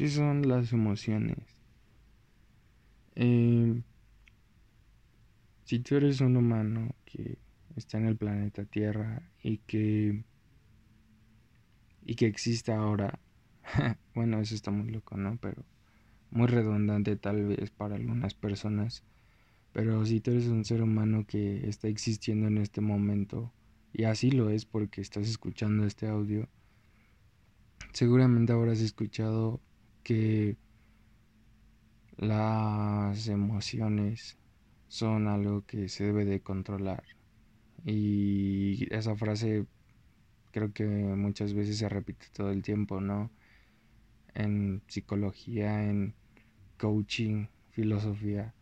¿Qué son las emociones? Eh, si tú eres un humano que está en el planeta Tierra y que y que existe ahora, bueno, eso está muy loco, ¿no? Pero muy redundante tal vez para algunas personas. Pero si tú eres un ser humano que está existiendo en este momento, y así lo es porque estás escuchando este audio, seguramente habrás escuchado que las emociones son algo que se debe de controlar. Y esa frase creo que muchas veces se repite todo el tiempo, ¿no? En psicología, en coaching, filosofía.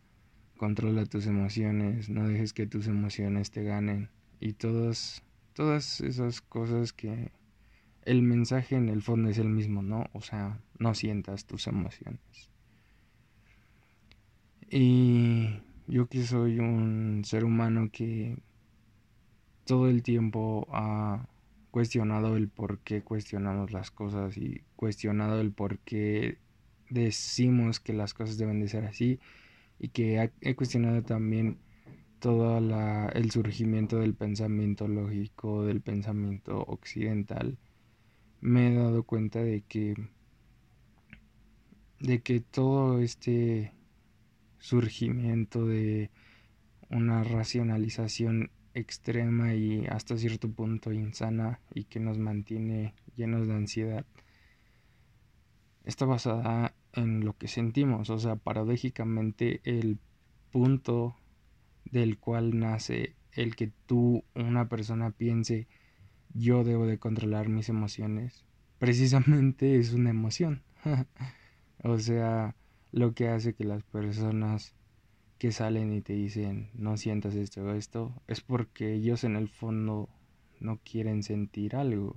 Controla tus emociones, no dejes que tus emociones te ganen. Y todas, todas esas cosas que el mensaje en el fondo es el mismo, ¿no? O sea, no sientas tus emociones. Y yo que soy un ser humano que todo el tiempo ha cuestionado el por qué cuestionamos las cosas y cuestionado el por qué decimos que las cosas deben de ser así y que he cuestionado también todo la, el surgimiento del pensamiento lógico, del pensamiento occidental, me he dado cuenta de que de que todo este surgimiento de una racionalización extrema y hasta cierto punto insana y que nos mantiene llenos de ansiedad está basada en lo que sentimos, o sea, paradójicamente el punto del cual nace el que tú, una persona, piense yo debo de controlar mis emociones, precisamente es una emoción. o sea, lo que hace que las personas que salen y te dicen no sientas esto o esto, es porque ellos en el fondo no quieren sentir algo,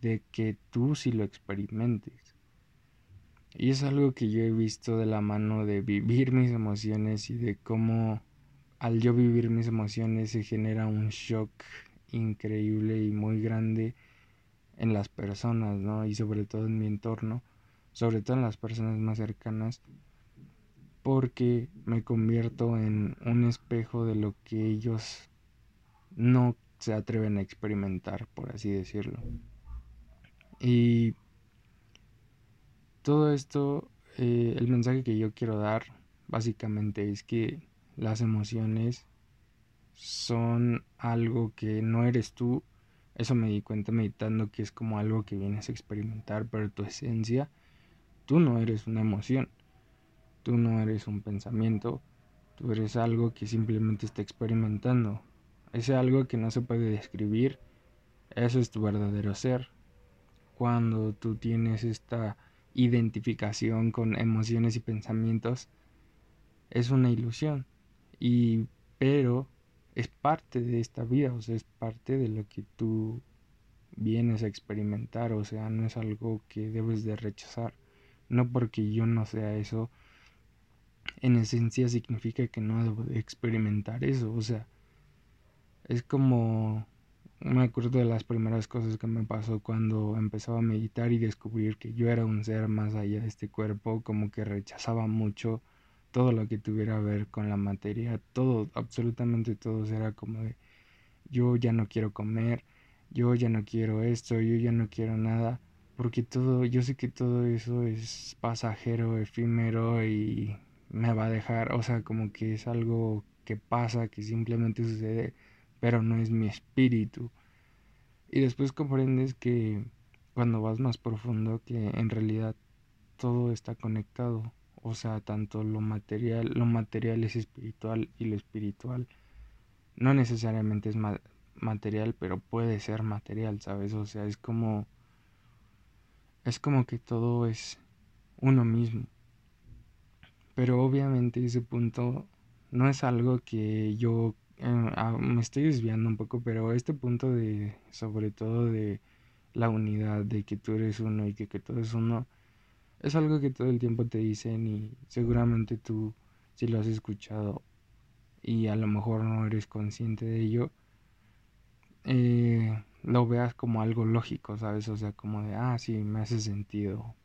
de que tú sí lo experimentes. Y es algo que yo he visto de la mano de vivir mis emociones y de cómo al yo vivir mis emociones se genera un shock increíble y muy grande en las personas, ¿no? Y sobre todo en mi entorno, sobre todo en las personas más cercanas, porque me convierto en un espejo de lo que ellos no se atreven a experimentar, por así decirlo. Y todo esto, eh, el mensaje que yo quiero dar básicamente es que las emociones son algo que no eres tú. Eso me di cuenta meditando que es como algo que vienes a experimentar, pero tu esencia, tú no eres una emoción, tú no eres un pensamiento, tú eres algo que simplemente está experimentando. Ese algo que no se puede describir, eso es tu verdadero ser. Cuando tú tienes esta identificación con emociones y pensamientos, es una ilusión. Y pero es parte de esta vida, o sea, es parte de lo que tú vienes a experimentar, o sea, no es algo que debes de rechazar. No porque yo no sea eso, en esencia significa que no debo de experimentar eso, o sea, es como me acuerdo de las primeras cosas que me pasó cuando empezaba a meditar y descubrir que yo era un ser más allá de este cuerpo, como que rechazaba mucho todo lo que tuviera a ver con la materia, todo, absolutamente todo era como de yo ya no quiero comer, yo ya no quiero esto, yo ya no quiero nada, porque todo, yo sé que todo eso es pasajero, efímero y me va a dejar, o sea, como que es algo que pasa, que simplemente sucede, pero no es mi espíritu. Y después comprendes que cuando vas más profundo, que en realidad todo está conectado o sea, tanto lo material, lo material es espiritual y lo espiritual no necesariamente es material, pero puede ser material, ¿sabes? O sea, es como es como que todo es uno mismo. Pero obviamente ese punto no es algo que yo eh, ah, me estoy desviando un poco, pero este punto de sobre todo de la unidad, de que tú eres uno y que, que todo es uno, es algo que todo el tiempo te dicen y seguramente tú si lo has escuchado y a lo mejor no eres consciente de ello, eh, lo veas como algo lógico, ¿sabes? O sea, como de, ah, sí, me hace sentido.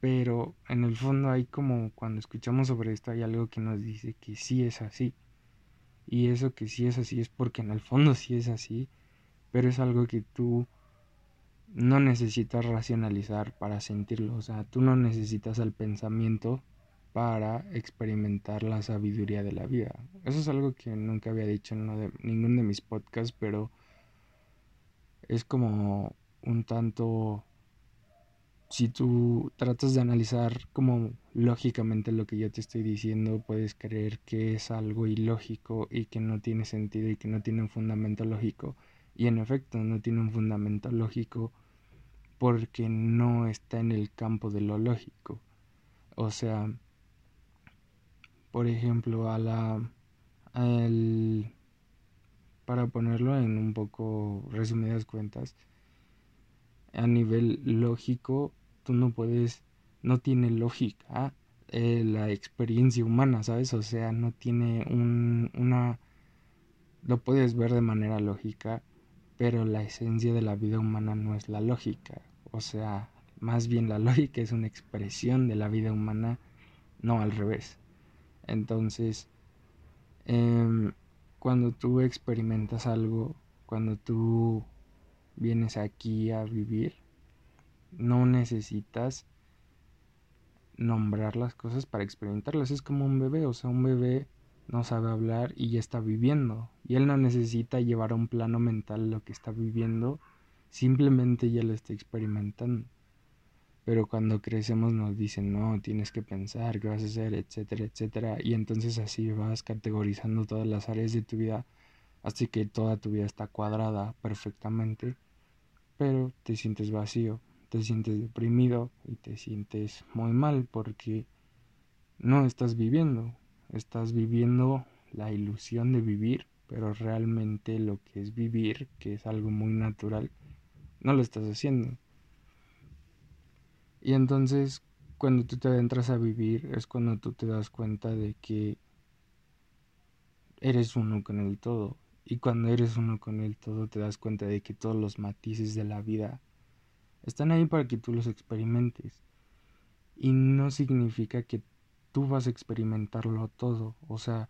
pero en el fondo hay como cuando escuchamos sobre esto hay algo que nos dice que sí es así. Y eso que sí es así es porque en el fondo sí es así, pero es algo que tú no necesitas racionalizar para sentirlo, o sea, tú no necesitas el pensamiento para experimentar la sabiduría de la vida. Eso es algo que nunca había dicho en de, ninguno de mis podcasts, pero es como un tanto si tú tratas de analizar como lógicamente lo que yo te estoy diciendo, puedes creer que es algo ilógico y que no tiene sentido y que no tiene un fundamento lógico. Y en efecto, no tiene un fundamento lógico porque no está en el campo de lo lógico. O sea, por ejemplo, a la para ponerlo en un poco resumidas cuentas, a nivel lógico, tú no puedes, no tiene lógica eh, la experiencia humana, ¿sabes? O sea, no tiene un, una, lo puedes ver de manera lógica, pero la esencia de la vida humana no es la lógica. O sea, más bien la lógica es una expresión de la vida humana, no al revés. Entonces, em, cuando tú experimentas algo, cuando tú vienes aquí a vivir, no necesitas nombrar las cosas para experimentarlas. Es como un bebé, o sea, un bebé no sabe hablar y ya está viviendo. Y él no necesita llevar a un plano mental lo que está viviendo, simplemente ya lo está experimentando. Pero cuando crecemos nos dicen, no, tienes que pensar, qué vas a hacer, etcétera, etcétera. Y entonces así vas categorizando todas las áreas de tu vida, hasta que toda tu vida está cuadrada perfectamente, pero te sientes vacío, te sientes deprimido y te sientes muy mal porque no estás viviendo, estás viviendo la ilusión de vivir, pero realmente lo que es vivir, que es algo muy natural, no lo estás haciendo. Y entonces cuando tú te adentras a vivir es cuando tú te das cuenta de que eres uno con el todo. Y cuando eres uno con el todo te das cuenta de que todos los matices de la vida están ahí para que tú los experimentes. Y no significa que tú vas a experimentarlo todo. O sea,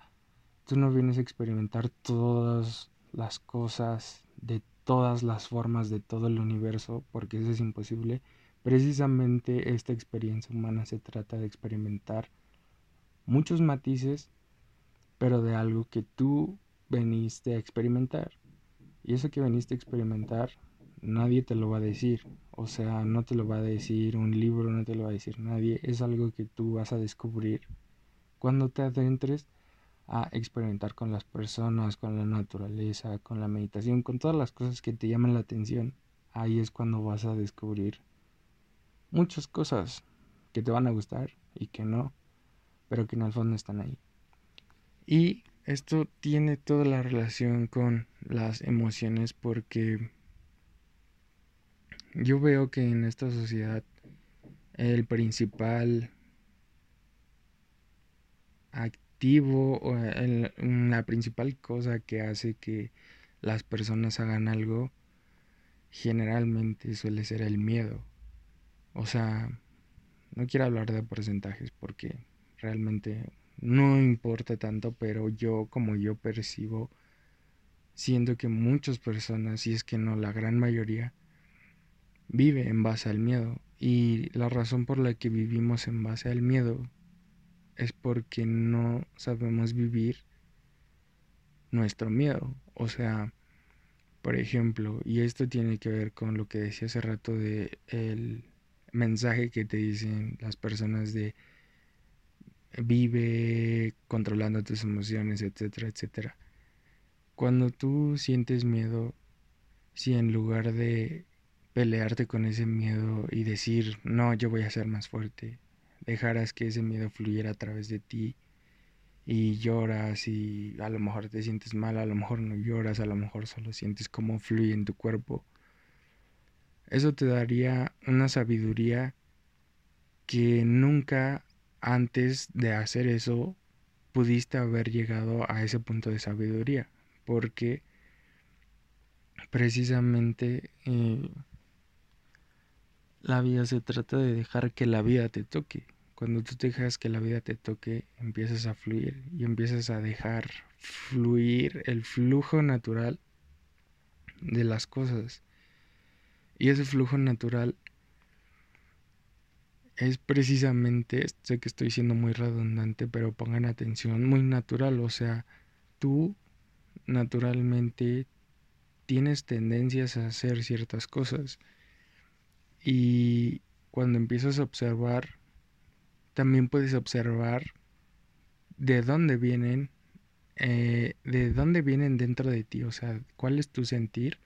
tú no vienes a experimentar todas las cosas de todas las formas de todo el universo, porque eso es imposible. Precisamente esta experiencia humana se trata de experimentar muchos matices, pero de algo que tú veniste a experimentar. Y eso que veniste a experimentar nadie te lo va a decir. O sea, no te lo va a decir un libro, no te lo va a decir nadie. Es algo que tú vas a descubrir cuando te adentres a experimentar con las personas, con la naturaleza, con la meditación, con todas las cosas que te llaman la atención. Ahí es cuando vas a descubrir muchas cosas que te van a gustar y que no, pero que en el fondo están ahí. Y esto tiene toda la relación con las emociones porque yo veo que en esta sociedad el principal activo o la principal cosa que hace que las personas hagan algo generalmente suele ser el miedo. O sea, no quiero hablar de porcentajes porque realmente no importa tanto, pero yo como yo percibo, siento que muchas personas, si es que no la gran mayoría, vive en base al miedo. Y la razón por la que vivimos en base al miedo es porque no sabemos vivir nuestro miedo. O sea, por ejemplo, y esto tiene que ver con lo que decía hace rato de el mensaje que te dicen las personas de vive controlando tus emociones, etcétera, etcétera. Cuando tú sientes miedo, si en lugar de pelearte con ese miedo y decir, no, yo voy a ser más fuerte. Dejarás que ese miedo fluyera a través de ti y lloras y a lo mejor te sientes mal, a lo mejor no lloras, a lo mejor solo sientes cómo fluye en tu cuerpo. Eso te daría una sabiduría que nunca antes de hacer eso pudiste haber llegado a ese punto de sabiduría, porque precisamente eh, la vida se trata de dejar que la vida te toque. Cuando tú dejas que la vida te toque, empiezas a fluir y empiezas a dejar fluir el flujo natural de las cosas. Y ese flujo natural es precisamente, sé que estoy siendo muy redundante, pero pongan atención, muy natural. O sea, tú naturalmente tienes tendencias a hacer ciertas cosas. Y cuando empiezas a observar, también puedes observar de dónde vienen, eh, de dónde vienen dentro de ti, o sea, cuál es tu sentir.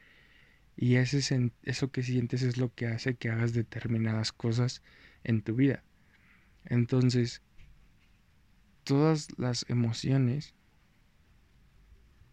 Y ese eso que sientes es lo que hace que hagas determinadas cosas en tu vida. Entonces, todas las emociones